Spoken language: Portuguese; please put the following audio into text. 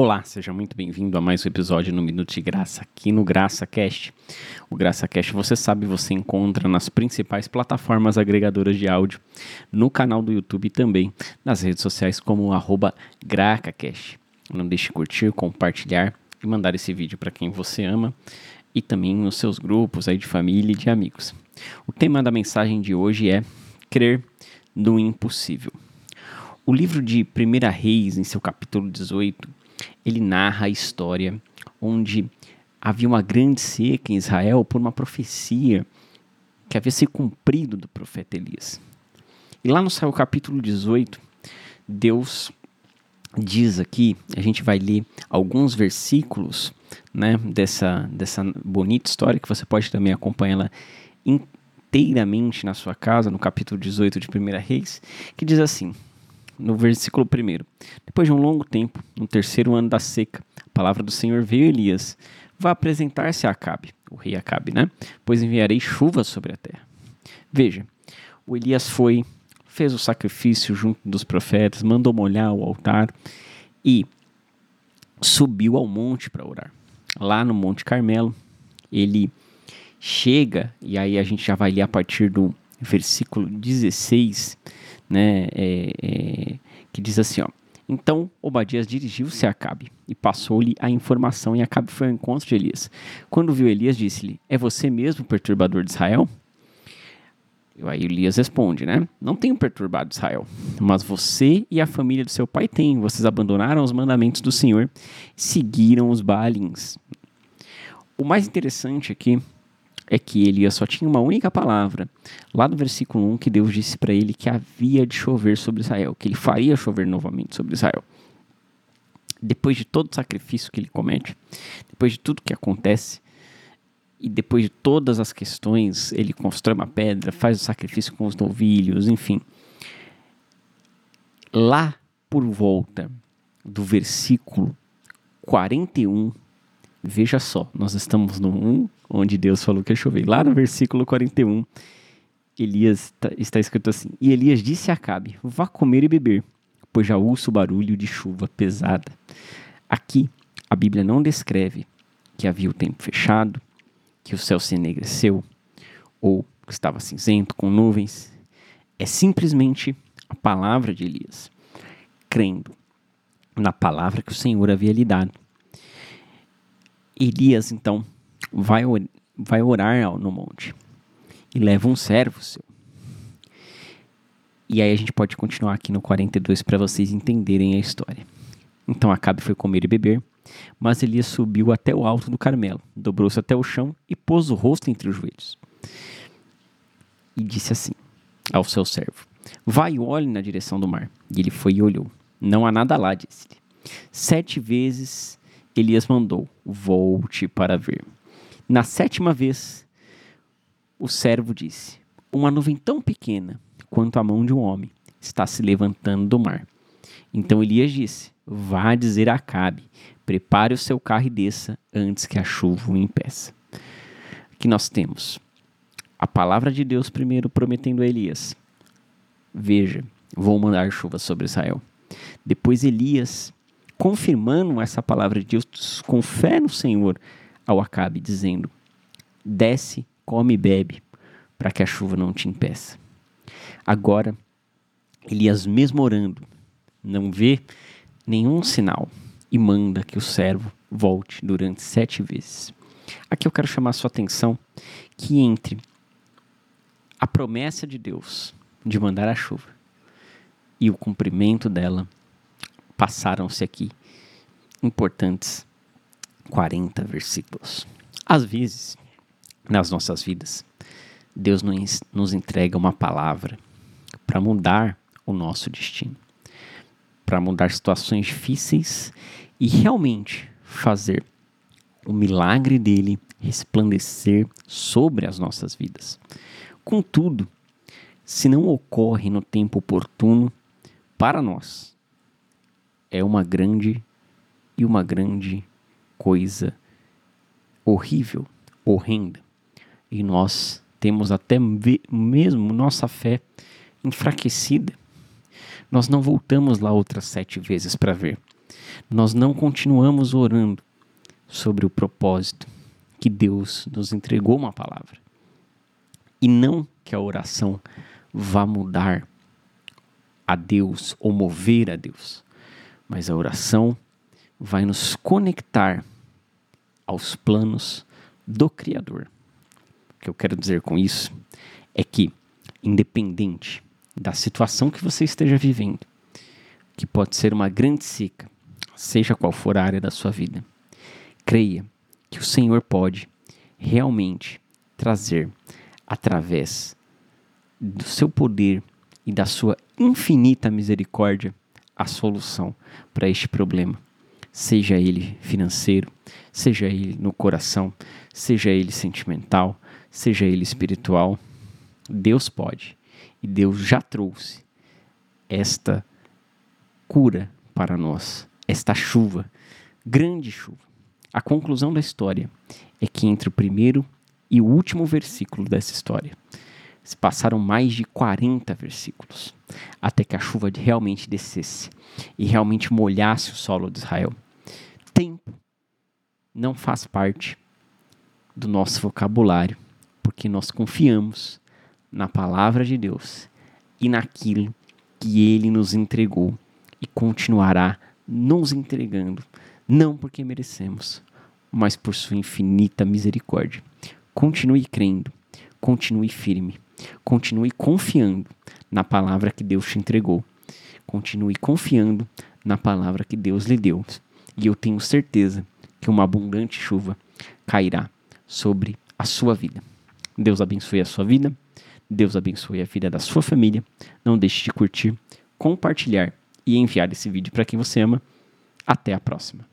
Olá, seja muito bem-vindo a mais um episódio no Minuto de Graça aqui no Graça Cast. O Graça Cast, você sabe, você encontra nas principais plataformas agregadoras de áudio, no canal do YouTube e também nas redes sociais como GracaCast. Não deixe de curtir, compartilhar e mandar esse vídeo para quem você ama e também nos seus grupos aí de família e de amigos. O tema da mensagem de hoje é crer no impossível. O livro de 1 Reis, em seu capítulo 18, ele narra a história onde havia uma grande seca em Israel por uma profecia que havia se cumprido do profeta Elias. E lá no seu capítulo 18, Deus diz aqui, a gente vai ler alguns versículos né, dessa, dessa bonita história, que você pode também acompanhá-la inteiramente na sua casa, no capítulo 18 de 1 Reis, que diz assim: no versículo 1. Depois de um longo tempo, no terceiro ano da seca, a palavra do Senhor veio a Elias. Vá apresentar-se a Acabe, o rei Acabe, né? Pois enviarei chuva sobre a terra. Veja, o Elias foi, fez o sacrifício junto dos profetas, mandou molhar o altar e subiu ao monte para orar. Lá no Monte Carmelo, ele chega, e aí a gente já vai ler a partir do versículo 16, né, é, é, que diz assim, ó, então Obadias dirigiu-se a Acabe e passou-lhe a informação e Acabe foi ao encontro de Elias. Quando viu Elias, disse-lhe, é você mesmo o perturbador de Israel? E aí Elias responde, né? Não tenho perturbado Israel, mas você e a família do seu pai têm. Vocês abandonaram os mandamentos do Senhor seguiram os Baalins. O mais interessante aqui que Elias só tinha uma única palavra. Lá no versículo 1, que Deus disse para ele que havia de chover sobre Israel, que ele faria chover novamente sobre Israel. Depois de todo o sacrifício que ele comete, depois de tudo que acontece, e depois de todas as questões, ele constrói uma pedra, faz o sacrifício com os novilhos, enfim. Lá por volta do versículo 41, veja só, nós estamos no 1, onde Deus falou que ia chover. Lá no versículo 41, Elias tá, está escrito assim: E Elias disse a Acabe: Vá comer e beber, pois já ouço barulho de chuva pesada. Aqui, a Bíblia não descreve que havia o tempo fechado, que o céu se enegreceu, ou que estava cinzento com nuvens. É simplesmente a palavra de Elias, crendo na palavra que o Senhor havia lhe dado. Elias, então, vai, vai orar no monte e leva um servo seu. E aí a gente pode continuar aqui no 42 para vocês entenderem a história. Então Acabe foi comer e beber, mas Elias subiu até o alto do Carmelo, dobrou-se até o chão e pôs o rosto entre os joelhos. E disse assim ao seu servo: Vai e olhe na direção do mar. E ele foi e olhou. Não há nada lá, disse-lhe. Sete vezes Elias mandou: Volte para ver. Na sétima vez, o servo disse: Uma nuvem tão pequena quanto a mão de um homem está se levantando do mar. Então Elias disse: Vá dizer a Acabe: Prepare o seu carro e desça antes que a chuva o impeça. Aqui nós temos a palavra de Deus primeiro prometendo a Elias: Veja, vou mandar chuva sobre Israel. Depois Elias confirmando essa palavra de Deus com fé no Senhor, ao Acabe, dizendo: Desce, come e bebe, para que a chuva não te impeça. Agora, Elias, mesmo orando, não vê nenhum sinal e manda que o servo volte durante sete vezes. Aqui eu quero chamar a sua atenção que entre a promessa de Deus de mandar a chuva e o cumprimento dela passaram-se aqui importantes 40 versículos. Às vezes, nas nossas vidas, Deus nos entrega uma palavra para mudar o nosso destino, para mudar situações difíceis e realmente fazer o milagre dele resplandecer sobre as nossas vidas. Contudo, se não ocorre no tempo oportuno para nós, é uma grande e uma grande coisa horrível, horrenda. E nós temos até mesmo nossa fé enfraquecida. Nós não voltamos lá outras sete vezes para ver. nós não continuamos orando sobre o propósito que Deus nos entregou uma palavra. E não que a oração vá mudar a Deus ou mover a Deus, mas a oração vai nos conectar aos planos do Criador. O que eu quero dizer com isso é que, independente da situação que você esteja vivendo, que pode ser uma grande seca, seja qual for a área da sua vida, creia que o Senhor pode realmente trazer, através do seu poder e da sua infinita misericórdia, a solução para este problema. Seja ele financeiro, seja ele no coração, seja ele sentimental, seja ele espiritual. Deus pode e Deus já trouxe esta cura para nós, esta chuva, grande chuva. A conclusão da história é que entre o primeiro e o último versículo dessa história, se passaram mais de 40 versículos até que a chuva realmente descesse e realmente molhasse o solo de Israel. Tempo não faz parte do nosso vocabulário, porque nós confiamos na palavra de Deus e naquilo que ele nos entregou e continuará nos entregando, não porque merecemos, mas por sua infinita misericórdia. Continue crendo, continue firme Continue confiando na palavra que Deus te entregou. Continue confiando na palavra que Deus lhe deu. E eu tenho certeza que uma abundante chuva cairá sobre a sua vida. Deus abençoe a sua vida. Deus abençoe a vida da sua família. Não deixe de curtir, compartilhar e enviar esse vídeo para quem você ama. Até a próxima.